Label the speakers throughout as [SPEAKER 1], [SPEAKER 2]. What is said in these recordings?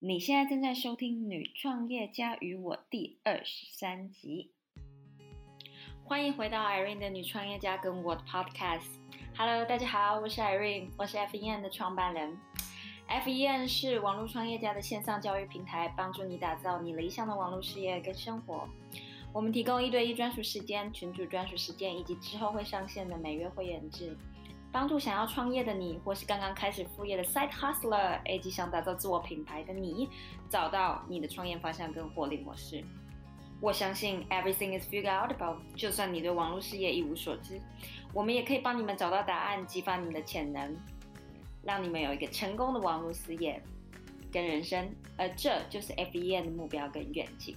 [SPEAKER 1] 你现在正在收听《女创业家与我》第二十三集，欢迎回到 Irene 的女创业家跟我的 Podcast。Hello，大家好，我是 Irene，我是 FEN 的创办人。FEN 是网络创业家的线上教育平台，帮助你打造你理想的网络事业跟生活。我们提供一对一专属时间、群主专属时间，以及之后会上线的每月会员制。帮助想要创业的你，或是刚刚开始副业的 side hustler，以及想打造自我品牌的你，找到你的创业方向跟获利模式。我相信 everything is figured out about。就算你对网络事业一无所知，我们也可以帮你们找到答案，激发你们的潜能，让你们有一个成功的网络事业跟人生。而这就是 FEN 的目标跟愿景。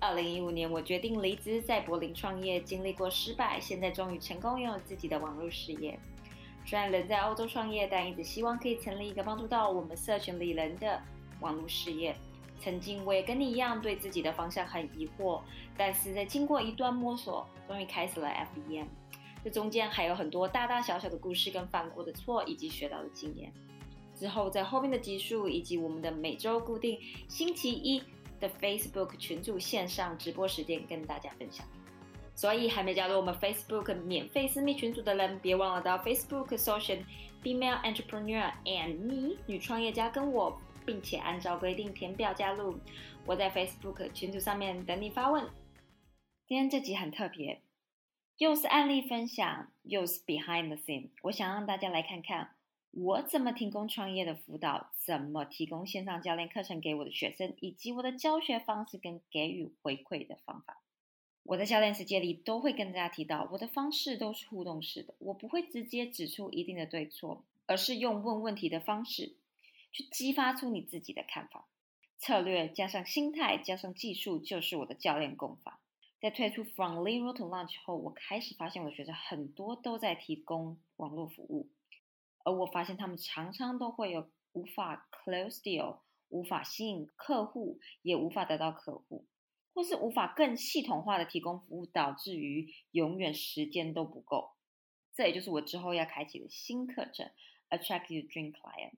[SPEAKER 1] 二零一五年，我决定离职，在柏林创业，经历过失败，现在终于成功拥有自己的网络事业。虽然人在欧洲创业，但一直希望可以成立一个帮助到我们社群里人的网络事业。曾经我也跟你一样，对自己的方向很疑惑，但是在经过一段摸索，终于开始了 FEM。这中间还有很多大大小小的故事，跟犯过的错，以及学到的经验。之后在后面的集数，以及我们的每周固定星期一。的 Facebook 群组线上直播时间跟大家分享，所以还没加入我们 Facebook 免费私密群组的人，别忘了到 Facebook 搜寻 Female Entrepreneur and Me 女创业家跟我，并且按照规定填表加入。我在 Facebook 群组上面等你发问。今天这集很特别，又是案例分享，又是 Behind the Scene，我想让大家来看看。我怎么提供创业的辅导？怎么提供线上教练课程给我的学生？以及我的教学方式跟给予回馈的方法？我在教练世界里都会跟大家提到，我的方式都是互动式的，我不会直接指出一定的对错，而是用问问题的方式去激发出你自己的看法。策略加上心态加上技术，就是我的教练功法。在推出 From Lean to Launch 后，我开始发现我的学生很多都在提供网络服务。而我发现他们常常都会有无法 close deal，无法吸引客户，也无法得到客户，或是无法更系统化的提供服务，导致于永远时间都不够。这也就是我之后要开启的新课程 Attract Your Dream Client。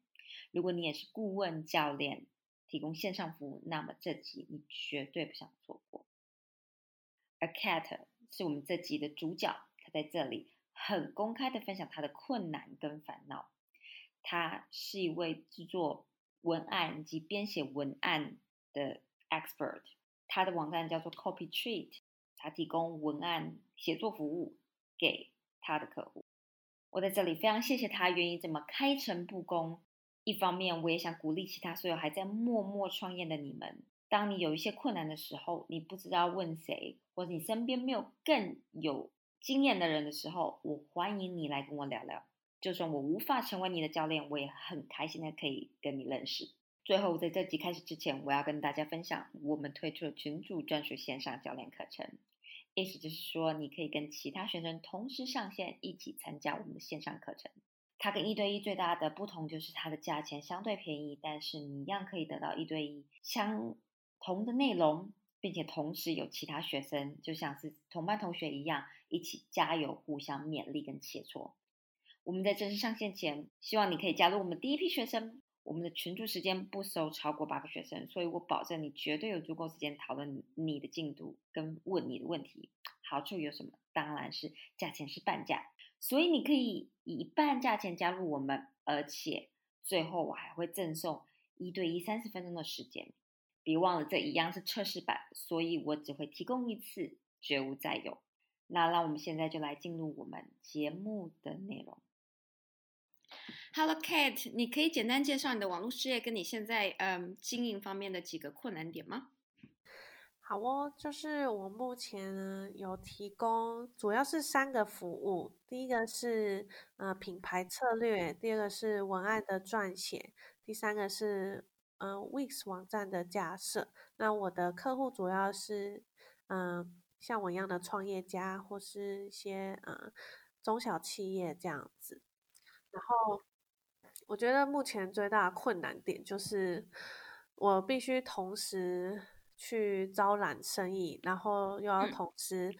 [SPEAKER 1] 如果你也是顾问教练，提供线上服务，那么这集你绝对不想错过。A Cat 是我们这集的主角，他在这里。很公开的分享他的困难跟烦恼。他是一位制作文案及编写文案的 expert。他的网站叫做 Copy Treat，他提供文案写作服务给他的客户。我在这里非常谢谢他愿意这么开诚布公。一方面，我也想鼓励其他所有还在默默创业的你们：当你有一些困难的时候，你不知道问谁，或者你身边没有更有。经验的人的时候，我欢迎你来跟我聊聊。就算我无法成为你的教练，我也很开心的可以跟你认识。最后，在这集开始之前，我要跟大家分享我们推出了群主专属线上教练课程。意思就是说，你可以跟其他学生同时上线，一起参加我们的线上课程。它跟一对一最大的不同就是它的价钱相对便宜，但是你一样可以得到一对一相同的内容。并且同时有其他学生，就像是同班同学一样，一起加油，互相勉励跟切磋。我们在正式上线前，希望你可以加入我们第一批学生。我们的群组时间不收超过八个学生，所以我保证你绝对有足够时间讨论你的进度跟问你的问题。好处有什么？当然是价钱是半价，所以你可以以半价钱加入我们，而且最后我还会赠送一对一三十分钟的时间。别忘了，这一样是测试版，所以我只会提供一次，绝无再有。那让我们现在就来进入我们节目的内容。Hello, Kate，你可以简单介绍你的网络事业跟你现在嗯经营方面的几个困难点吗？
[SPEAKER 2] 好哦，就是我目前呢有提供，主要是三个服务。第一个是呃品牌策略，第二个是文案的撰写，第三个是。嗯 Wix 网站的架设。那我的客户主要是嗯像我一样的创业家，或是一些嗯中小企业这样子。然后我觉得目前最大的困难点就是我必须同时去招揽生意，然后又要同时。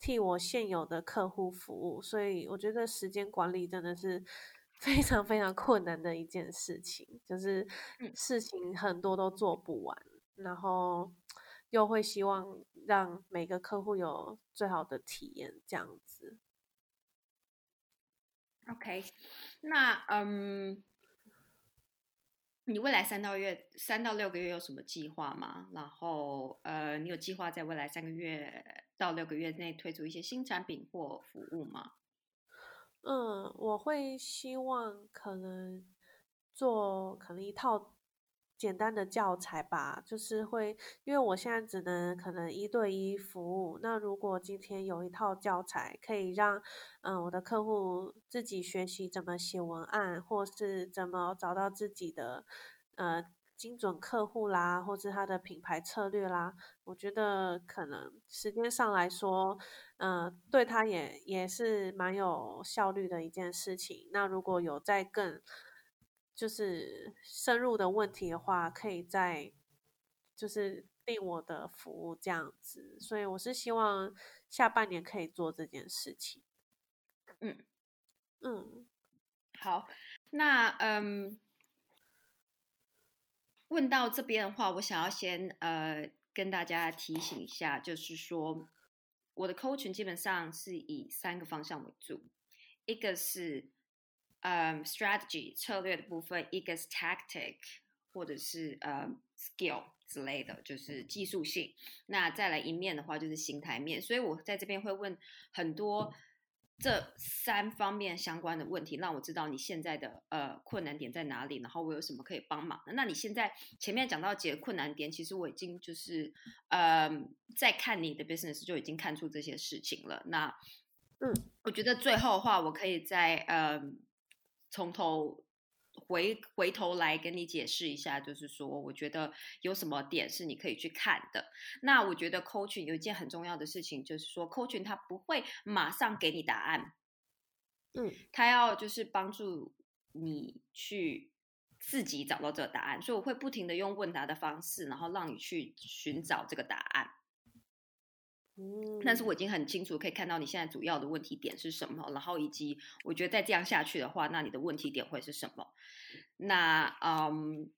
[SPEAKER 2] 替我现有的客户服务，所以我觉得时间管理真的是非常非常困难的一件事情，就是事情很多都做不完，然后 又会希望让每个客户有最好的体验，这样子。
[SPEAKER 3] OK，那嗯，你未来三到月三到六个月有什么计划吗？然后呃，你有计划在未来三个月？到六个月内推出一些新产品或服务吗？
[SPEAKER 2] 嗯，我会希望可能做可能一套简单的教材吧，就是会因为我现在只能可能一对一服务。那如果今天有一套教材，可以让嗯我的客户自己学习怎么写文案，或是怎么找到自己的呃。精准客户啦，或者他的品牌策略啦，我觉得可能时间上来说，嗯，对他也也是蛮有效率的一件事情。那如果有再更就是深入的问题的话，可以再就是订我的服务这样子。所以我是希望下半年可以做这件事情。
[SPEAKER 3] 嗯
[SPEAKER 2] 嗯，
[SPEAKER 3] 好，那嗯。问到这边的话，我想要先呃跟大家提醒一下，就是说我的 coaching 基本上是以三个方向为主，一个是嗯 strategy 策略的部分，一个是 tactic 或者是呃 skill 之类的，就是技术性。那再来一面的话，就是心态面。所以我在这边会问很多。这三方面相关的问题，让我知道你现在的呃困难点在哪里，然后我有什么可以帮忙的。那你现在前面讲到几个困难点，其实我已经就是呃在看你的 business 就已经看出这些事情了。那
[SPEAKER 2] 嗯，
[SPEAKER 3] 我觉得最后的话，我可以再呃从头。回回头来跟你解释一下，就是说，我觉得有什么点是你可以去看的。那我觉得 coaching 有一件很重要的事情，就是说 coaching 他不会马上给你答案，
[SPEAKER 2] 嗯，
[SPEAKER 3] 他要就是帮助你去自己找到这个答案，所以我会不停的用问答的方式，然后让你去寻找这个答案。但是我已经很清楚可以看到你现在主要的问题点是什么，然后以及我觉得再这样下去的话，那你的问题点会是什么？那嗯，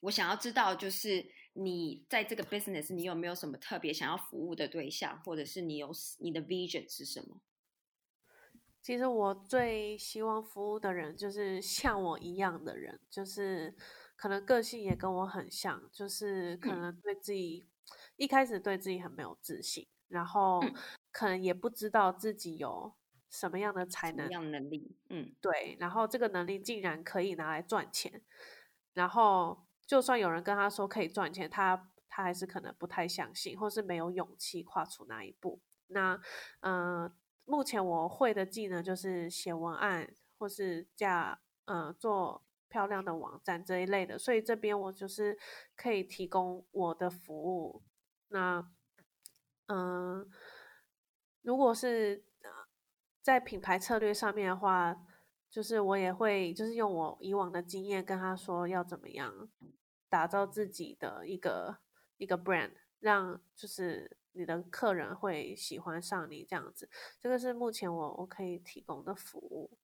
[SPEAKER 3] 我想要知道就是你在这个 business 你有没有什么特别想要服务的对象，或者是你有你的 vision 是什么？
[SPEAKER 2] 其实我最希望服务的人就是像我一样的人，就是可能个性也跟我很像，就是可能对自己。一开始对自己很没有自信，然后可能也不知道自己有什么样的才能、
[SPEAKER 3] 能力。嗯，
[SPEAKER 2] 对。然后这个能力竟然可以拿来赚钱，然后就算有人跟他说可以赚钱，他他还是可能不太相信，或是没有勇气跨出那一步。那嗯，目前我会的技能就是写文案，或是架嗯做漂亮的网站这一类的，所以这边我就是可以提供我的服务。那，嗯，如果是在品牌策略上面的话，就是我也会就是用我以往的经验跟他说要怎么样打造自己的一个一个 brand，让就是你的客人会喜欢上你这样子。这个是目前我我可以提供的服务。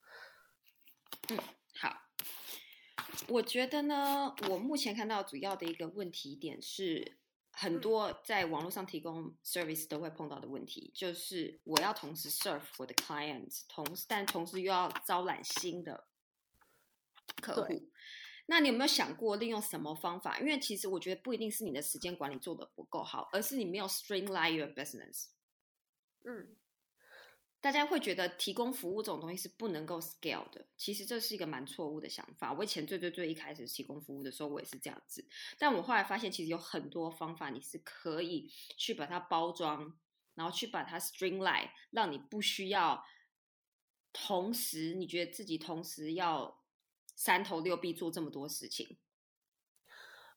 [SPEAKER 3] 嗯，好。我觉得呢，我目前看到主要的一个问题点是。很多在网络上提供 service 都会碰到的问题，就是我要同时 serve 我的 clients，同时但同时又要招揽新的客户。那你有没有想过利用什么方法？因为其实我觉得不一定是你的时间管理做的不够好，而是你没有 streamline your business。
[SPEAKER 2] 嗯。
[SPEAKER 3] 大家会觉得提供服务这种东西是不能够 scale 的，其实这是一个蛮错误的想法。我以前最最最一开始提供服务的时候，我也是这样子。但我后来发现，其实有很多方法你是可以去把它包装，然后去把它 streamline，让你不需要同时你觉得自己同时要三头六臂做这么多事情。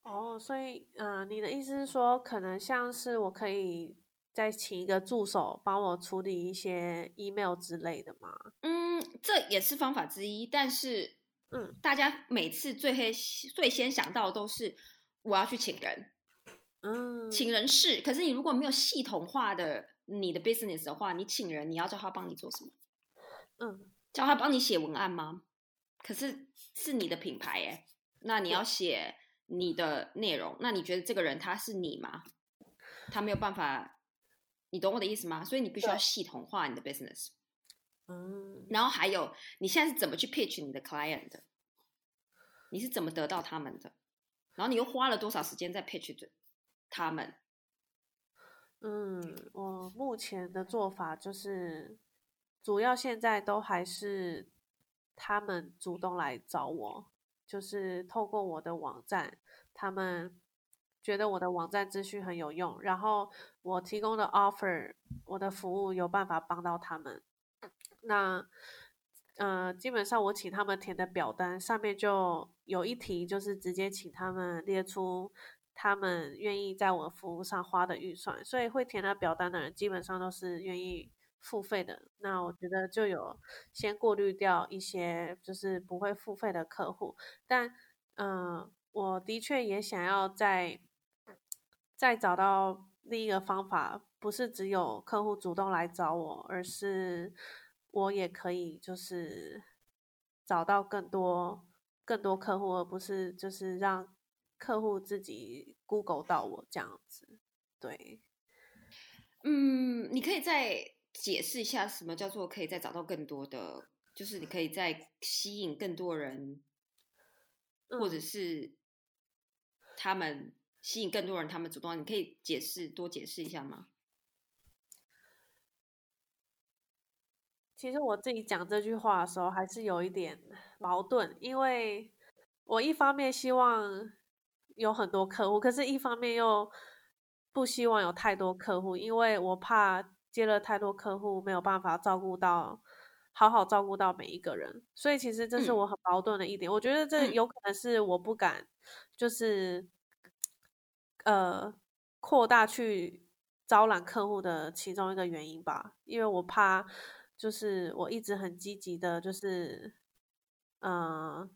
[SPEAKER 2] 哦，所以，嗯，你的意思是说，可能像是我可以再请一个助手帮我处理一些 email 之类的吗？
[SPEAKER 3] 嗯，这也是方法之一，但是，嗯，大家每次最黑最先想到的都是我要去请人，嗯，请人是，可是你如果没有系统化的你的 business 的话，你请人你要叫他帮你做什么？嗯，叫他帮你写文案吗？可是是你的品牌哎，那你要写。你的内容，那你觉得这个人他是你吗？他没有办法，你懂我的意思吗？所以你必须要系统化你的 business。嗯，然后还有，你现在是怎么去 pitch 你的 client 的？你是怎么得到他们的？然后你又花了多少时间在 pitch 他们？
[SPEAKER 2] 嗯，我目前的做法就是，主要现在都还是他们主动来找我。就是透过我的网站，他们觉得我的网站资讯很有用，然后我提供的 offer，我的服务有办法帮到他们。那，呃，基本上我请他们填的表单上面就有一题，就是直接请他们列出他们愿意在我服务上花的预算，所以会填那表单的人基本上都是愿意。付费的那我觉得就有先过滤掉一些就是不会付费的客户，但嗯，我的确也想要在再找到另一个方法，不是只有客户主动来找我，而是我也可以就是找到更多更多客户，而不是就是让客户自己 Google 到我这样子。对，
[SPEAKER 3] 嗯，你可以再。解释一下什么叫做可以再找到更多的，就是你可以再吸引更多人，或者是他们吸引更多人，他们主动，你可以解释多解释一下吗？
[SPEAKER 2] 其实我自己讲这句话的时候还是有一点矛盾，因为我一方面希望有很多客户，可是一方面又不希望有太多客户，因为我怕。接了太多客户，没有办法照顾到，好好照顾到每一个人，所以其实这是我很矛盾的一点。我觉得这有可能是我不敢，就是呃扩大去招揽客户的其中一个原因吧，因为我怕就是我一直很积极的，就是嗯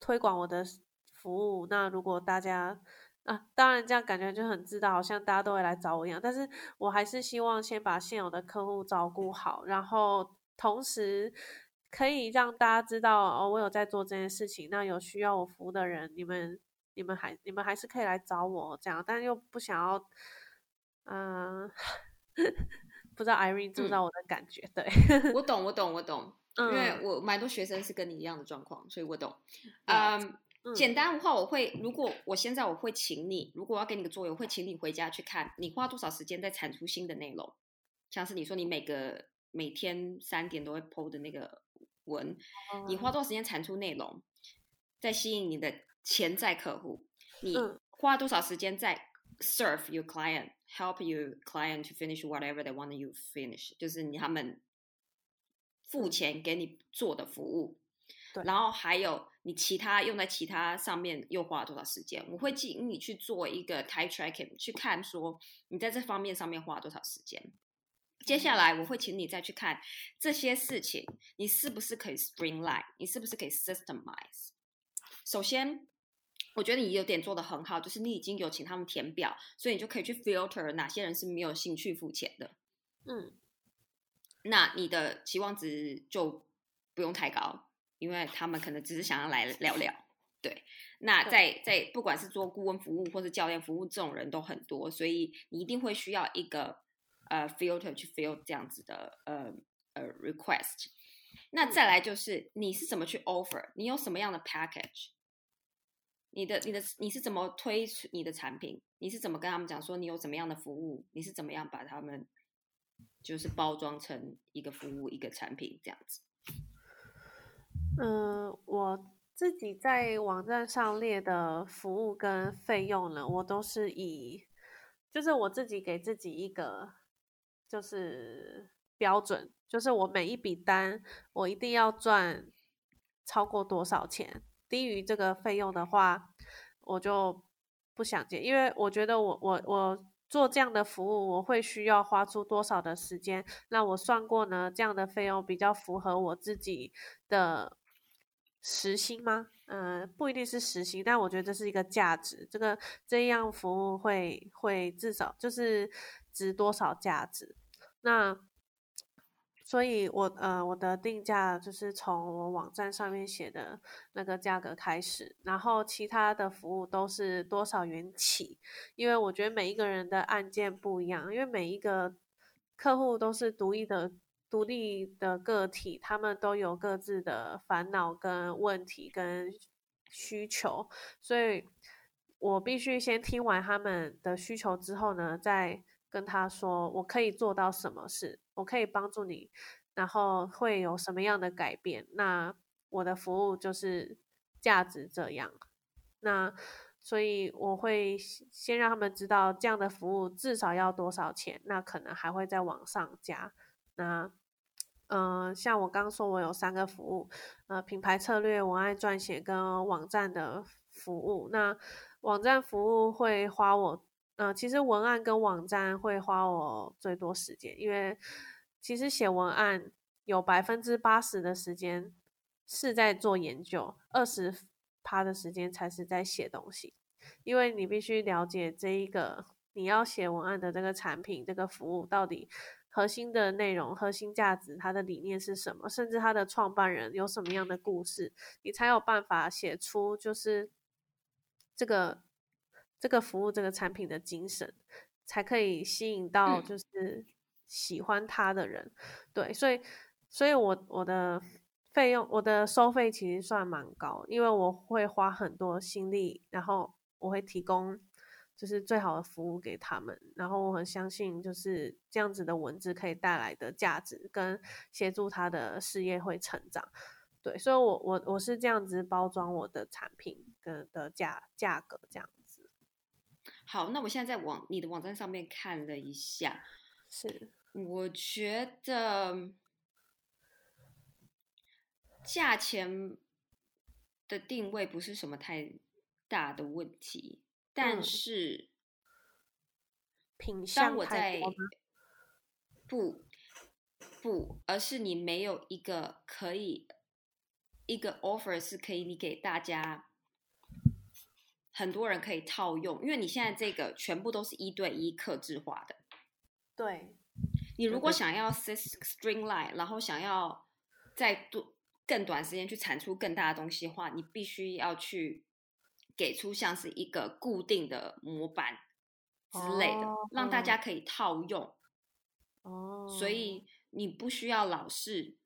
[SPEAKER 2] 推广我的服务。那如果大家啊，当然这样感觉就很自大，好像大家都会来找我一样。但是我还是希望先把现有的客户照顾好，然后同时可以让大家知道哦，我有在做这件事情。那有需要我服务的人，你们、你们还、你们还是可以来找我这样。但又不想要，嗯，不知道 Irene 知不知道我的感觉？对
[SPEAKER 3] 我懂，我懂，我懂，因为我蛮多学生是跟你一样的状况，所以我懂。嗯。简单的话，我会如果我现在我会请你，如果我要给你个作业，我会请你回家去看，你花多少时间在产出新的内容，像是你说你每个每天三点都会 PO 的那个文，你花多少时间产出内容，在吸引你的潜在客户，你花多少时间在 serve your client，help your client to finish whatever they want you finish，就是你他们付钱给你做的服务。然后还有你其他用在其他上面又花了多少时间？我会请你去做一个 time tracking，去看说你在这方面上面花了多少时间。接下来我会请你再去看这些事情，你是不是可以 streamline？你是不是可以 systemize？首先，我觉得你有点做的很好，就是你已经有请他们填表，所以你就可以去 filter 哪些人是没有兴趣付钱的。嗯，那你的期望值就不用太高。因为他们可能只是想要来聊聊，对。那在在不管是做顾问服务或是教练服务，这种人都很多，所以你一定会需要一个呃 filter 去 fill 这样子的呃呃 request。那再来就是你是怎么去 offer？你有什么样的 package？你的你的你是怎么推你的产品？你是怎么跟他们讲说你有怎么样的服务？你是怎么样把他们就是包装成一个服务一个产品这样子？
[SPEAKER 2] 嗯，我自己在网站上列的服务跟费用呢，我都是以，就是我自己给自己一个就是标准，就是我每一笔单我一定要赚超过多少钱，低于这个费用的话，我就不想接，因为我觉得我我我做这样的服务，我会需要花出多少的时间？那我算过呢，这样的费用比较符合我自己的时薪吗？嗯，不一定是时薪，但我觉得这是一个价值。这个这样服务会会至少就是值多少价值？那。所以，我呃，我的定价就是从我网站上面写的那个价格开始，然后其他的服务都是多少元起。因为我觉得每一个人的案件不一样，因为每一个客户都是独立的、独立的个体，他们都有各自的烦恼、跟问题、跟需求，所以我必须先听完他们的需求之后呢，再。跟他说，我可以做到什么事，我可以帮助你，然后会有什么样的改变？那我的服务就是价值这样。那所以我会先让他们知道这样的服务至少要多少钱，那可能还会再往上加。那嗯，像我刚说，我有三个服务，呃，品牌策略、文案撰写跟网站的服务。那网站服务会花我。嗯，其实文案跟网站会花我最多时间，因为其实写文案有百分之八十的时间是在做研究，二十趴的时间才是在写东西。因为你必须了解这一个你要写文案的这个产品、这个服务到底核心的内容、核心价值、它的理念是什么，甚至它的创办人有什么样的故事，你才有办法写出就是这个。这个服务这个产品的精神，才可以吸引到就是喜欢它的人，对，所以，所以我我的费用，我的收费其实算蛮高，因为我会花很多心力，然后我会提供就是最好的服务给他们，然后我很相信就是这样子的文字可以带来的价值跟协助他的事业会成长，对，所以我我我是这样子包装我的产品跟的价价格这样。
[SPEAKER 3] 好，那我现在在网你的网站上面看了一下，
[SPEAKER 2] 是。
[SPEAKER 3] 我觉得价钱的定位不是什么太大的问题，但是
[SPEAKER 2] 品相
[SPEAKER 3] 我在不不，而是你没有一个可以一个 offer 是可以你给大家。很多人可以套用，因为你现在这个全部都是一对一克制化的。
[SPEAKER 2] 对，
[SPEAKER 3] 你如果想要 streamline，然后想要在多更短时间去产出更大的东西的话，你必须要去给出像是一个固定的模板之类的，让大家可以套用。
[SPEAKER 2] 哦，
[SPEAKER 3] 所以你不需要老是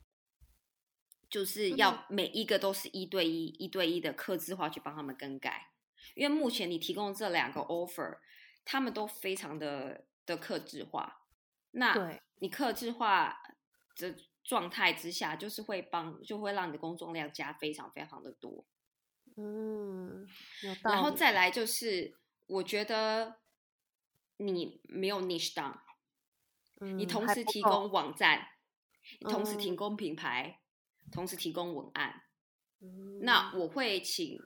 [SPEAKER 3] 就是要每一个都是一对一、一对一的刻制化去帮他们更改。因为目前你提供这两个 offer，他们都非常的的克制化。那你克制化的状态之下，就是会帮，就会让你的工作量加非常非常的多。
[SPEAKER 2] 嗯，
[SPEAKER 3] 然后再来就是，我觉得你没有 niche down，你同时提供网站，同时提供品牌，同时提供文案。那我会请。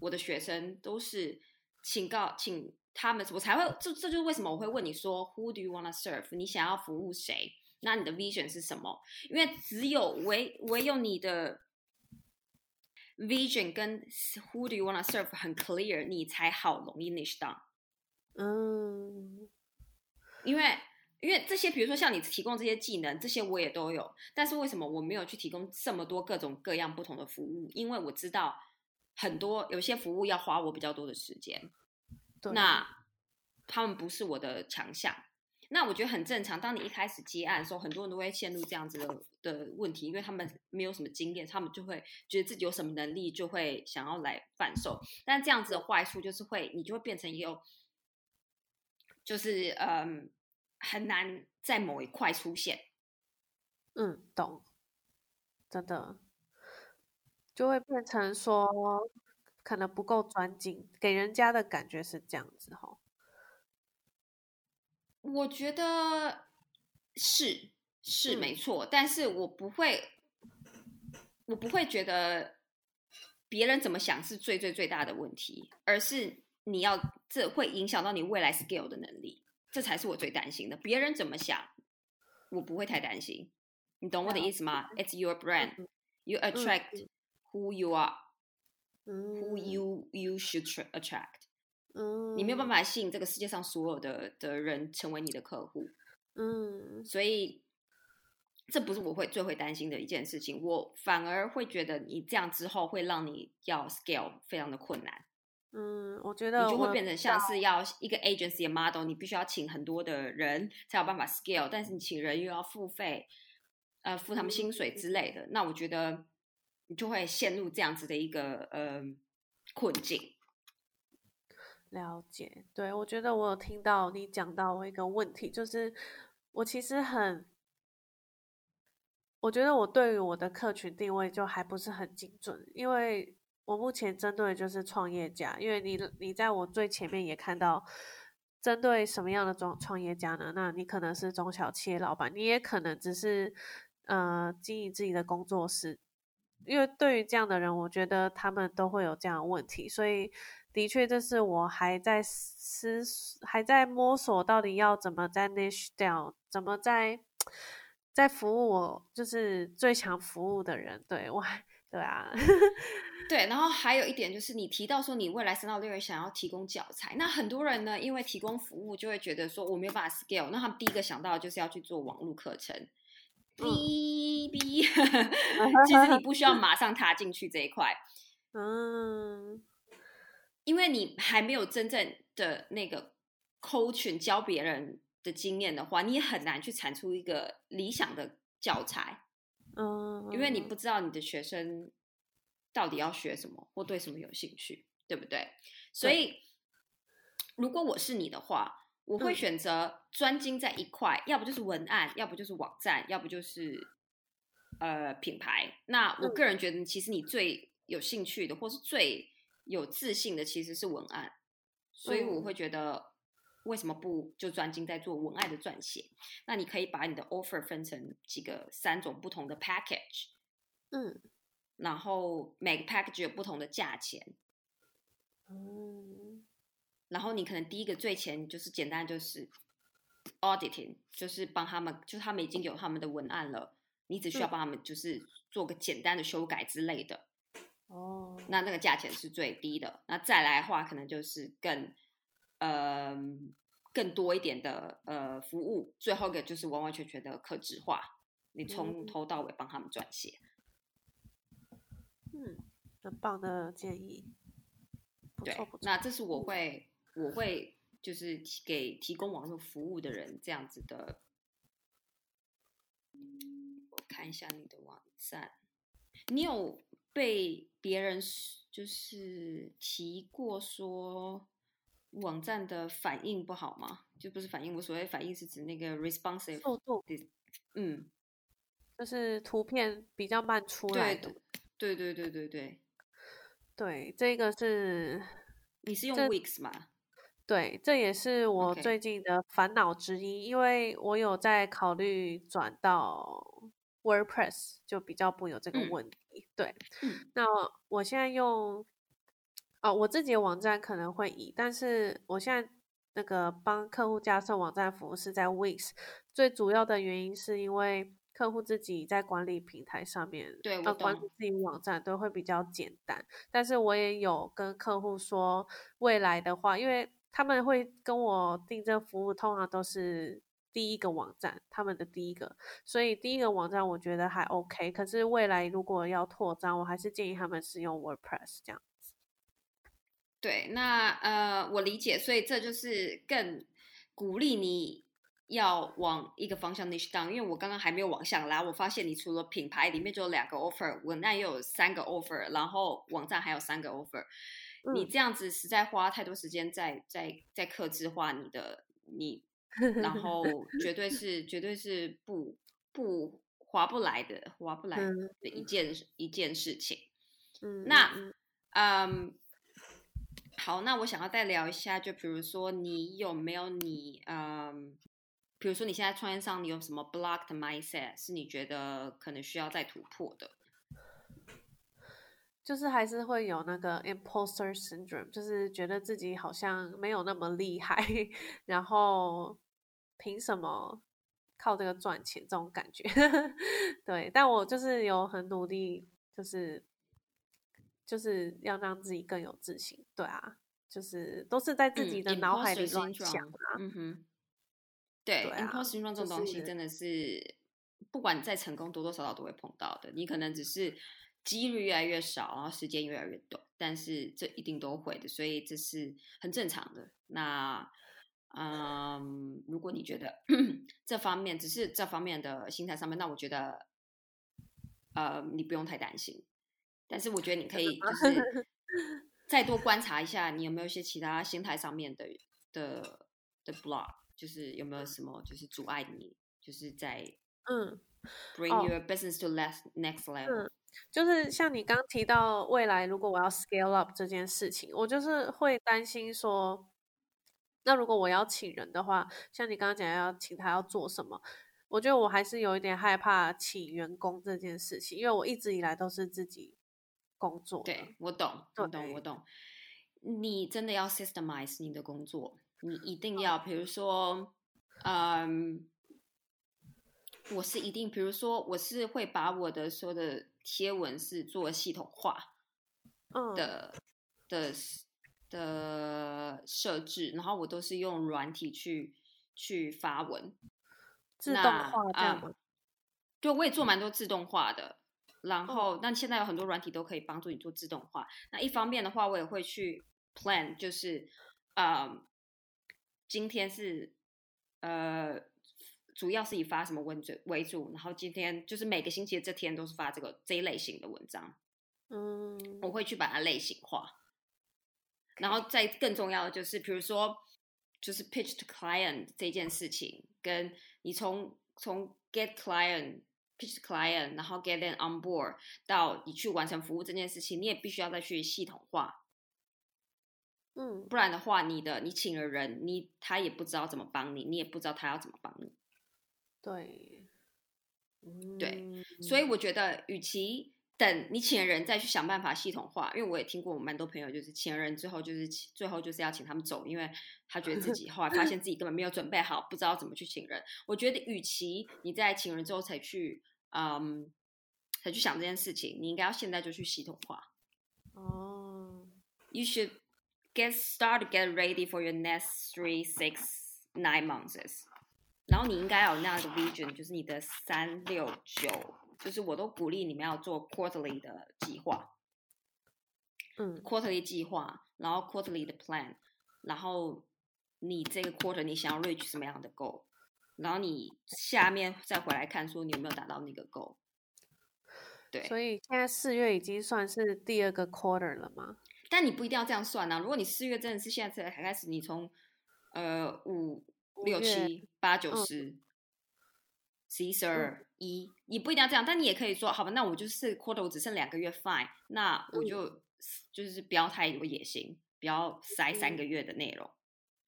[SPEAKER 3] 我的学生都是请告，请他们，我才会，这这就是为什么我会问你说，Who do you wanna serve？你想要服务谁？那你的 vision 是什么？因为只有唯唯有你的 vision 跟 Who do you wanna serve 很 clear，你才好容易 niche down。
[SPEAKER 2] 嗯，
[SPEAKER 3] 因为因为这些，比如说像你提供这些技能，这些我也都有，但是为什么我没有去提供这么多各种各样不同的服务？因为我知道。很多有些服务要花我比较多的时间，那他们不是我的强项，那我觉得很正常。当你一开始接案的时候，很多人都会陷入这样子的的问题，因为他们没有什么经验，他们就会觉得自己有什么能力，就会想要来贩售。但这样子的坏处就是会，你就会变成一个，就是嗯，很难在某一块出现。
[SPEAKER 2] 嗯，懂，真的。就会变成说，可能不够专精，给人家的感觉是这样子哈。
[SPEAKER 3] 我觉得是是没错，但是我不会，我不会觉得别人怎么想是最最最大的问题，而是你要这会影响到你未来 scale 的能力，这才是我最担心的。别人怎么想，我不会太担心。你懂我的意思吗？It's your brand, you attract who you are, who you you should attract。
[SPEAKER 2] 嗯，
[SPEAKER 3] 你没有办法吸引这个世界上所有的的人成为你的客户。
[SPEAKER 2] 嗯，
[SPEAKER 3] 所以这不是我会最会担心的一件事情。我反而会觉得你这样之后会让你要 scale 非常的困难。
[SPEAKER 2] 嗯，我觉得
[SPEAKER 3] 你就会变成像是要一个 agency 的 model，你必须要请很多的人才有办法 scale，但是你请人又要付费，呃，付他们薪水之类的，那我觉得你就会陷入这样子的一个呃困境。
[SPEAKER 2] 了解，对我觉得我有听到你讲到我一个问题，就是我其实很，我觉得我对于我的客群定位就还不是很精准，因为我目前针对就是创业家，因为你你在我最前面也看到，针对什么样的创创业家呢？那你可能是中小企业老板，你也可能只是呃经营自己的工作室，因为对于这样的人，我觉得他们都会有这样的问题，所以。的确，这是我还在思，还在摸索到底要怎么在 niche down，怎么在在服务我就是最想服务的人。对我，对啊，
[SPEAKER 3] 对。然后还有一点就是，你提到说你未来三到六月想要提供教材，那很多人呢，因为提供服务就会觉得说我没有办法 scale，那他们第一个想到的就是要去做网络课程。哔哔，其实你不需要马上踏进去这一块。嗯。因为你还没有真正的那个 coach 教别人的经验的话，你也很难去产出一个理想的教材。嗯，因为你不知道你的学生到底要学什么或对什么有兴趣，对不对？所以，如果我是你的话，我会选择专精在一块，要不就是文案，要不就是网站，要不就是呃品牌。那我个人觉得，其实你最有兴趣的，或是最有自信的其实是文案，所以我会觉得为什么不就专精在做文案的撰写？那你可以把你的 offer 分成几个三种不同的 package，嗯，然后每个 package 有不同的价钱，嗯，然后你可能第一个最前就是简单就是 auditing，就是帮他们，就他们已经有他们的文案了，你只需要帮他们就是做个简单的修改之类的。哦，那那个价钱是最低的。那再来的话，可能就是更呃更多一点的呃服务。最后一个就是完完全全的可质化，你从头到尾帮他们撰写。
[SPEAKER 2] 嗯，很棒的建议。
[SPEAKER 3] 对，那这是我会我会就是给提供网络服务的人这样子的。我看一下你的网站，你有。被别人就是提过说网站的反应不好吗？就不是反应，我所谓反应是指那个 responsive
[SPEAKER 2] 速度，嗯，就是图片比较慢出来的。
[SPEAKER 3] 对对对对对
[SPEAKER 2] 对，这个是
[SPEAKER 3] 你是用 Wix 吗？
[SPEAKER 2] 对，这也是我最近的烦恼之一，因为我有在考虑转到。WordPress 就比较不有这个问题，对。那我现在用，哦，我自己的网站可能会移，但是我现在那个帮客户加设网站服务是在 Wix，最主要的原因是因为客户自己在管理平台上面，
[SPEAKER 3] 对，
[SPEAKER 2] 呃，管理自己网站都会比较简单。但是我也有跟客户说，未来的话，因为他们会跟我订这服务，通常都是。第一个网站，他们的第一个，所以第一个网站我觉得还 OK。可是未来如果要扩张，我还是建议他们使用 WordPress 这样子。
[SPEAKER 3] 对，那呃，我理解，所以这就是更鼓励你要往一个方向 nich down。因为我刚刚还没有往下拉，我发现你除了品牌里面就有两个 offer，文案又有三个 offer，然后网站还有三个 offer。你这样子实在花太多时间在在在克制化你的你。然后绝对 是绝对是不不划不来的划不来的一件一件事情。嗯，那嗯，好，那我想要再聊一下，就比如说你有没有你嗯，比如说你现在创业上你有什么 blocked mindset 是你觉得可能需要再突破的？
[SPEAKER 2] 就是还是会有那个 imposter syndrome，就是觉得自己好像没有那么厉害，然后凭什么靠这个赚钱这种感觉？对，但我就是有很努力，就是就是要让自己更有自信。对啊，就是都是在自己的脑海里乱想啊。
[SPEAKER 3] 嗯哼，对，imposter syndrome 这种东西真的是，不管再成功，多多少少都会碰到的。你可能只是。几率越来越少，然后时间越来越短，但是这一定都会的，所以这是很正常的。那，嗯，如果你觉得 这方面只是这方面的心态上面，那我觉得，呃，你不用太担心。但是我觉得你可以就是 再多观察一下，你有没有一些其他心态上面的的的 block，就是有没有什么就是阻碍你，就是在
[SPEAKER 2] 嗯
[SPEAKER 3] ，bring your business to less next level。
[SPEAKER 2] 就是像你刚提到未来，如果我要 scale up 这件事情，我就是会担心说，那如果我要请人的话，像你刚刚讲要请他要做什么，我觉得我还是有一点害怕请员工这件事情，因为我一直以来都是自己工作。
[SPEAKER 3] 对我懂，我懂，我懂。你真的要 systemize 你的工作，你一定要，比如说，嗯。我是一定，比如说，我是会把我的所有的贴文是做系统化的的的设置，然后我都是用软体去去发文，
[SPEAKER 2] 自动化这样吗？
[SPEAKER 3] 对，我也做蛮多自动化的。然后，那现在有很多软体都可以帮助你做自动化。那一方面的话，我也会去 plan，就是啊，今天是呃。主要是以发什么文字为主，然后今天就是每个星期的这天都是发这个这一类型的文章，
[SPEAKER 2] 嗯，
[SPEAKER 3] 我会去把它类型化，然后再更重要的就是，比如说就是 pitch to client 这件事情，跟你从从 get client pitch client，然后 get them on board 到你去完成服务这件事情，你也必须要再去系统化，
[SPEAKER 2] 嗯，
[SPEAKER 3] 不然的话，你的你请了人，你他也不知道怎么帮你，你也不知道他要怎么帮你。
[SPEAKER 2] 对，
[SPEAKER 3] 对，所以我觉得，与其等你请人再去想办法系统化，因为我也听过我蛮多朋友，就是请人之后，就是最后就是要请他们走，因为他觉得自己后来发现自己根本没有准备好，不知道怎么去请人。我觉得，与其你在请人之后才去，嗯，才去想这件事情，你应该要现在就去系统化。
[SPEAKER 2] 哦
[SPEAKER 3] ，You should get started, get ready for your next three, six, nine months. 然后你应该有那样的 vision，就是你的三六九，就是我都鼓励你们要做 quarterly 的计划，
[SPEAKER 2] 嗯
[SPEAKER 3] ，quarterly 计划，然后 quarterly 的 plan，然后你这个 quarter 你想要 reach 什么样的 goal，然后你下面再回来看说你有没有达到那个 goal。对，
[SPEAKER 2] 所以现在四月已经算是第二个 quarter 了吗？
[SPEAKER 3] 但你不一定要这样算啊，如果你四月真的是现在才开始，你从呃五。六七八九十，十一十二一，你不一定要这样，但你也可以说，好吧，那我就是 quarter，我只剩两个月，fine，那我就就是不要太有野心，不要塞三个月的内容。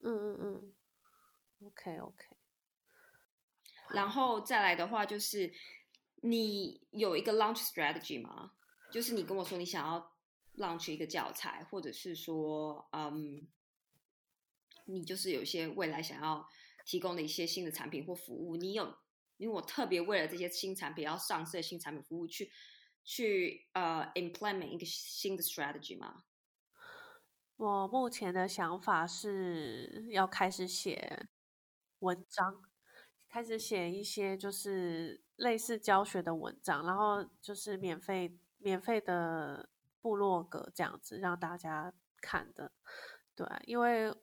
[SPEAKER 2] 嗯嗯嗯，OK OK。
[SPEAKER 3] 然后再来的话，就是你有一个 launch strategy 吗？就是你跟我说你想要 launch 一个教材，或者是说，嗯。你就是有一些未来想要提供的一些新的产品或服务，你有，因为我特别为了这些新产品要上市的新产品服务去去呃 implement 一个新的 strategy 吗？
[SPEAKER 2] 我目前的想法是要开始写文章，开始写一些就是类似教学的文章，然后就是免费免费的部落格这样子让大家看的，对，因为。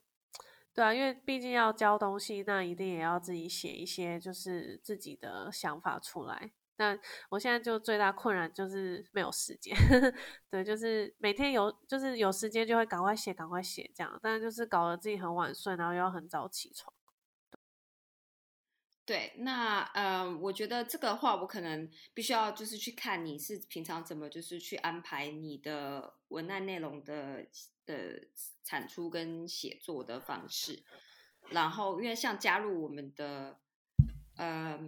[SPEAKER 2] 对啊，因为毕竟要教东西，那一定也要自己写一些，就是自己的想法出来。那我现在就最大困难就是没有时间，对，就是每天有，就是有时间就会赶快写，赶快写这样，但就是搞得自己很晚睡，然后又要很早起床。
[SPEAKER 3] 对，那嗯，我觉得这个话我可能必须要就是去看你是平常怎么就是去安排你的文案内容的的产出跟写作的方式，然后因为像加入我们的，呃，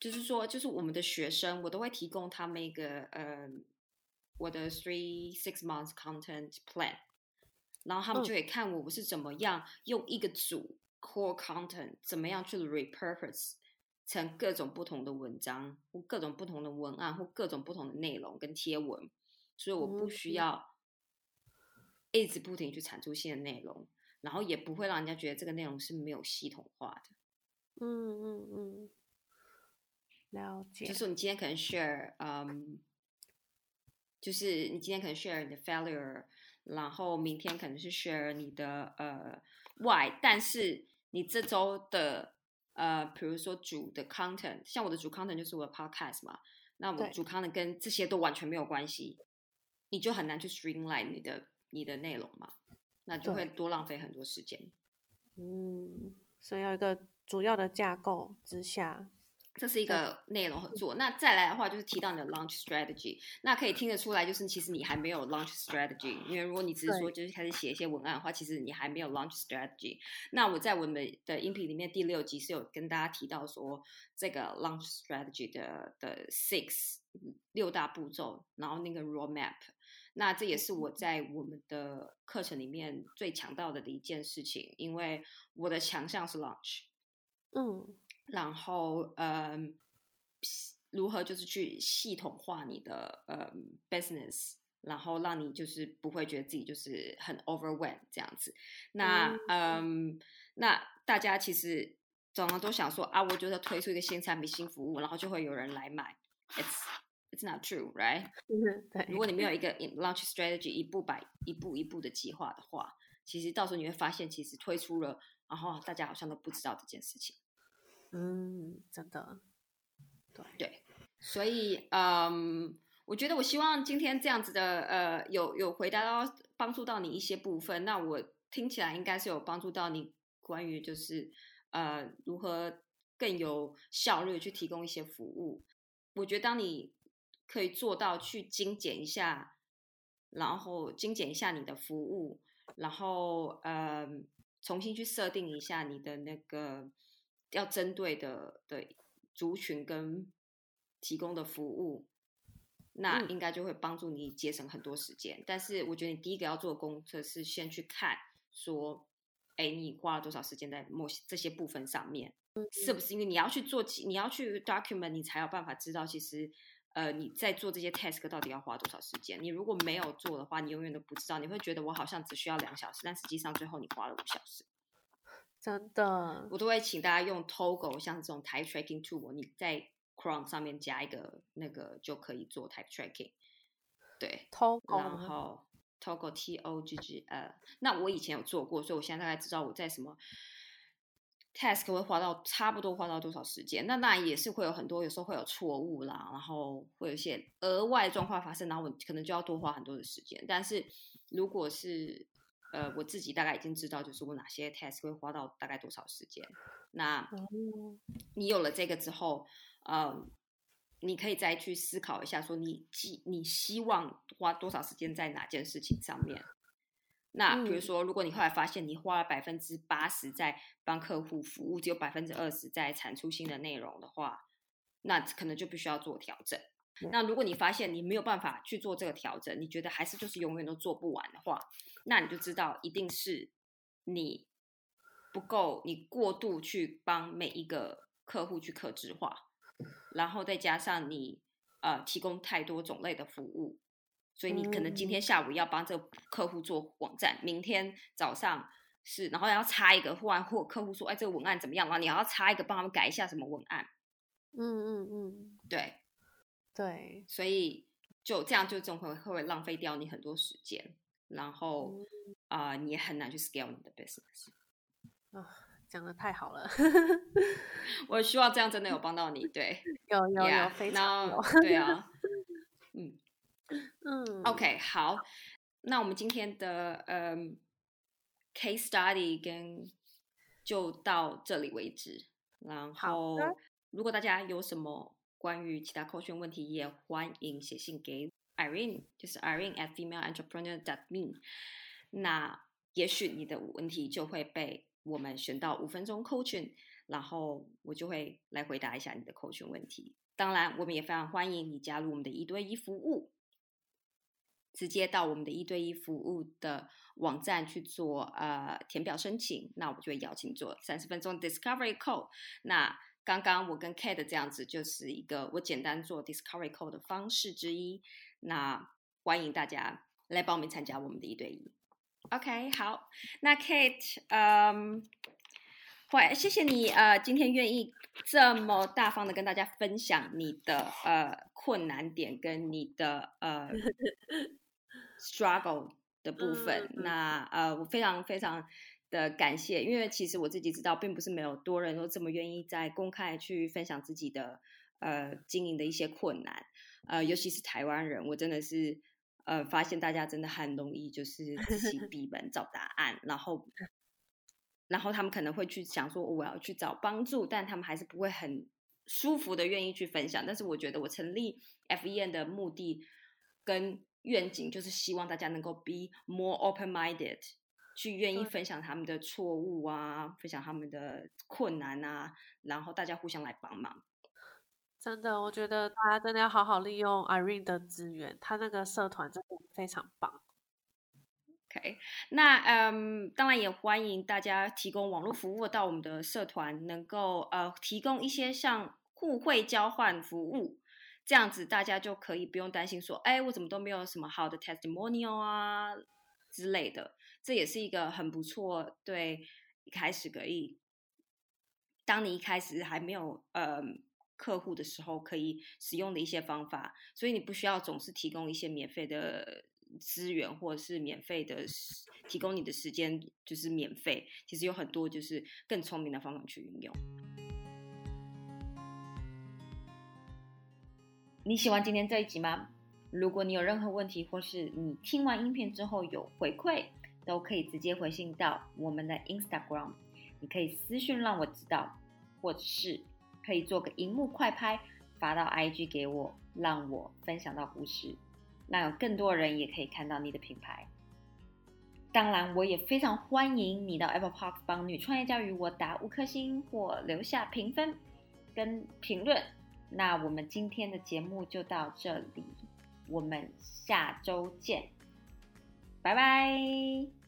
[SPEAKER 3] 就是说就是我们的学生，我都会提供他们一个呃我的 three six months content plan，然后他们就会看我我是怎么样用一个组 core content 怎么样去 repurpose 成各种不同的文章或各种不同的文案或各种不同的内容跟贴文，所以我不需要一直不停去产出新的内容，然后也不会让人家觉得这个内容是没有系统化的。
[SPEAKER 2] 嗯嗯嗯，了解。
[SPEAKER 3] 就是你今天可能 share，嗯，就是你今天可能 share 你的 failure，然后明天可能是 share 你的呃 why，但是你这周的呃，比如说主的 content，像我的主 content 就是我的 podcast 嘛，那我主 content 跟这些都完全没有关系，你就很难去 streamline 你的你的内容嘛，那就会多浪费很多时间。
[SPEAKER 2] 嗯，所以要一个。主要的架构之下，
[SPEAKER 3] 这是一个内容合作。那再来的话，就是提到你的 launch strategy。那可以听得出来，就是其实你还没有 launch strategy。因为如果你只是说就是开始写一些文案的话，其实你还没有 launch strategy。那我在我们的音频里面第六集是有跟大家提到说这个 launch strategy 的的 six 六大步骤，然后那个 roadmap。那这也是我在我们的课程里面最强调的的一件事情，因为我的强项是 launch。
[SPEAKER 2] 嗯，
[SPEAKER 3] 然后呃，如何就是去系统化你的呃 business，然后让你就是不会觉得自己就是很 overwhelm 这样子。那嗯，那大家其实总常都想说啊，我觉得推出一个新产品、新服务，然后就会有人来买。It's it's not true, right？
[SPEAKER 2] 对。
[SPEAKER 3] 如果你没有一个 launch strategy，一步摆一步一步的计划的话，其实到时候你会发现，其实推出了，然后大家好像都不知道这件事情。
[SPEAKER 2] 嗯，真的，对
[SPEAKER 3] 对，所以嗯，我觉得我希望今天这样子的呃，有有回答到帮助到你一些部分，那我听起来应该是有帮助到你关于就是呃如何更有效率去提供一些服务。我觉得当你可以做到去精简一下，然后精简一下你的服务，然后呃重新去设定一下你的那个。要针对的的族群跟提供的服务，那应该就会帮助你节省很多时间。但是我觉得你第一个要做的功课是先去看，说，哎，你花了多少时间在某些这些部分上面，是不是因为你要去做，你要去 document，你才有办法知道，其实，呃，你在做这些 task 到底要花多少时间。你如果没有做的话，你永远都不知道，你会觉得我好像只需要两小时，但实际上最后你花了五小时。
[SPEAKER 2] 真的，
[SPEAKER 3] 我都会请大家用 Togo，像这种 Type Tracking Tool，你在 Chrome 上面加一个那个就可以做 Type Tracking。对
[SPEAKER 2] ，Togo，
[SPEAKER 3] 然后 Togo T O G G 呃，那我以前有做过，所以我现在大概知道我在什么 task 会花到差不多花到多少时间。那那也是会有很多，有时候会有错误啦，然后会有一些额外状况发生，然后我可能就要多花很多的时间。但是如果是呃，我自己大概已经知道，就是我哪些 task 会花到大概多少时间。那你有了这个之后，呃，你可以再去思考一下，说你希你希望花多少时间在哪件事情上面。那比如说，如果你后来发现你花了百分之八十在帮客户服务，只有百分之二十在产出新的内容的话，那可能就必须要做调整。那如果你发现你没有办法去做这个调整，你觉得还是就是永远都做不完的话，那你就知道一定是你不够，你过度去帮每一个客户去克制化，然后再加上你呃提供太多种类的服务，所以你可能今天下午要帮这个客户做网站，明天早上是，然后要插一个，忽然或客户说，哎，这个文案怎么样然后你要插一个帮他们改一下什么文案，
[SPEAKER 2] 嗯嗯嗯，
[SPEAKER 3] 对。
[SPEAKER 2] 对，
[SPEAKER 3] 所以就这样，就总会会浪费掉你很多时间，然后啊，你也很难去 scale 你的 business。
[SPEAKER 2] 啊，讲的太好了，
[SPEAKER 3] 我希望这样真的有帮到你。对，
[SPEAKER 2] 有有有，非常有。
[SPEAKER 3] 对啊，嗯嗯，OK，好，那我们今天的嗯 case study 跟就到这里为止。然后，如果大家有什么。关于其他扣选问题，也欢迎写信给 Irene，就是 Irene at female-entrepreneur dot me。那也许你的问题就会被我们选到五分钟扣选，然后我就会来回答一下你的扣选问题。当然，我们也非常欢迎你加入我们的一对一服务。直接到我们的一对一服务的网站去做呃填表申请，那我就会邀请做三十分钟 discovery call。那刚刚我跟 Kate 这样子，就是一个我简单做 discovery call 的方式之一。那欢迎大家来报名参加我们的一对一。OK，好，那 Kate，嗯，会谢谢你呃，今天愿意这么大方的跟大家分享你的呃困难点跟你的呃。struggle 的部分，那呃，我非常非常的感谢，因为其实我自己知道，并不是没有多人都这么愿意在公开去分享自己的呃经营的一些困难，呃，尤其是台湾人，我真的是呃发现大家真的很容易就是自己 闭门找答案，然后然后他们可能会去想说我要去找帮助，但他们还是不会很舒服的愿意去分享。但是我觉得我成立 FEN 的目的跟愿景就是希望大家能够 be more open-minded，去愿意分享他们的错误啊，分享他们的困难啊，然后大家互相来帮忙。
[SPEAKER 2] 真的，我觉得大家真的要好好利用 Irene 的资源，他那个社团真的非常棒。
[SPEAKER 3] OK，那嗯，当然也欢迎大家提供网络服务到我们的社团，能够呃提供一些像互惠交换服务。这样子大家就可以不用担心说，哎，我怎么都没有什么好的 testimonial 啊之类的。这也是一个很不错，对一开始可以，当你一开始还没有呃客户的时候，可以使用的一些方法。所以你不需要总是提供一些免费的资源，或者是免费的提供你的时间，就是免费。其实有很多就是更聪明的方法去运用。你喜欢今天这一集吗？如果你有任何问题，或是你听完音片之后有回馈，都可以直接回信到我们的 Instagram。你可以私讯让我知道，或者是可以做个荧幕快拍发到 IG 给我，让我分享到故事，让有更多人也可以看到你的品牌。当然，我也非常欢迎你到 Apple Park 帮女创业家与我打五颗星或留下评分跟评论。那我们今天的节目就到这里，我们下周见，拜拜。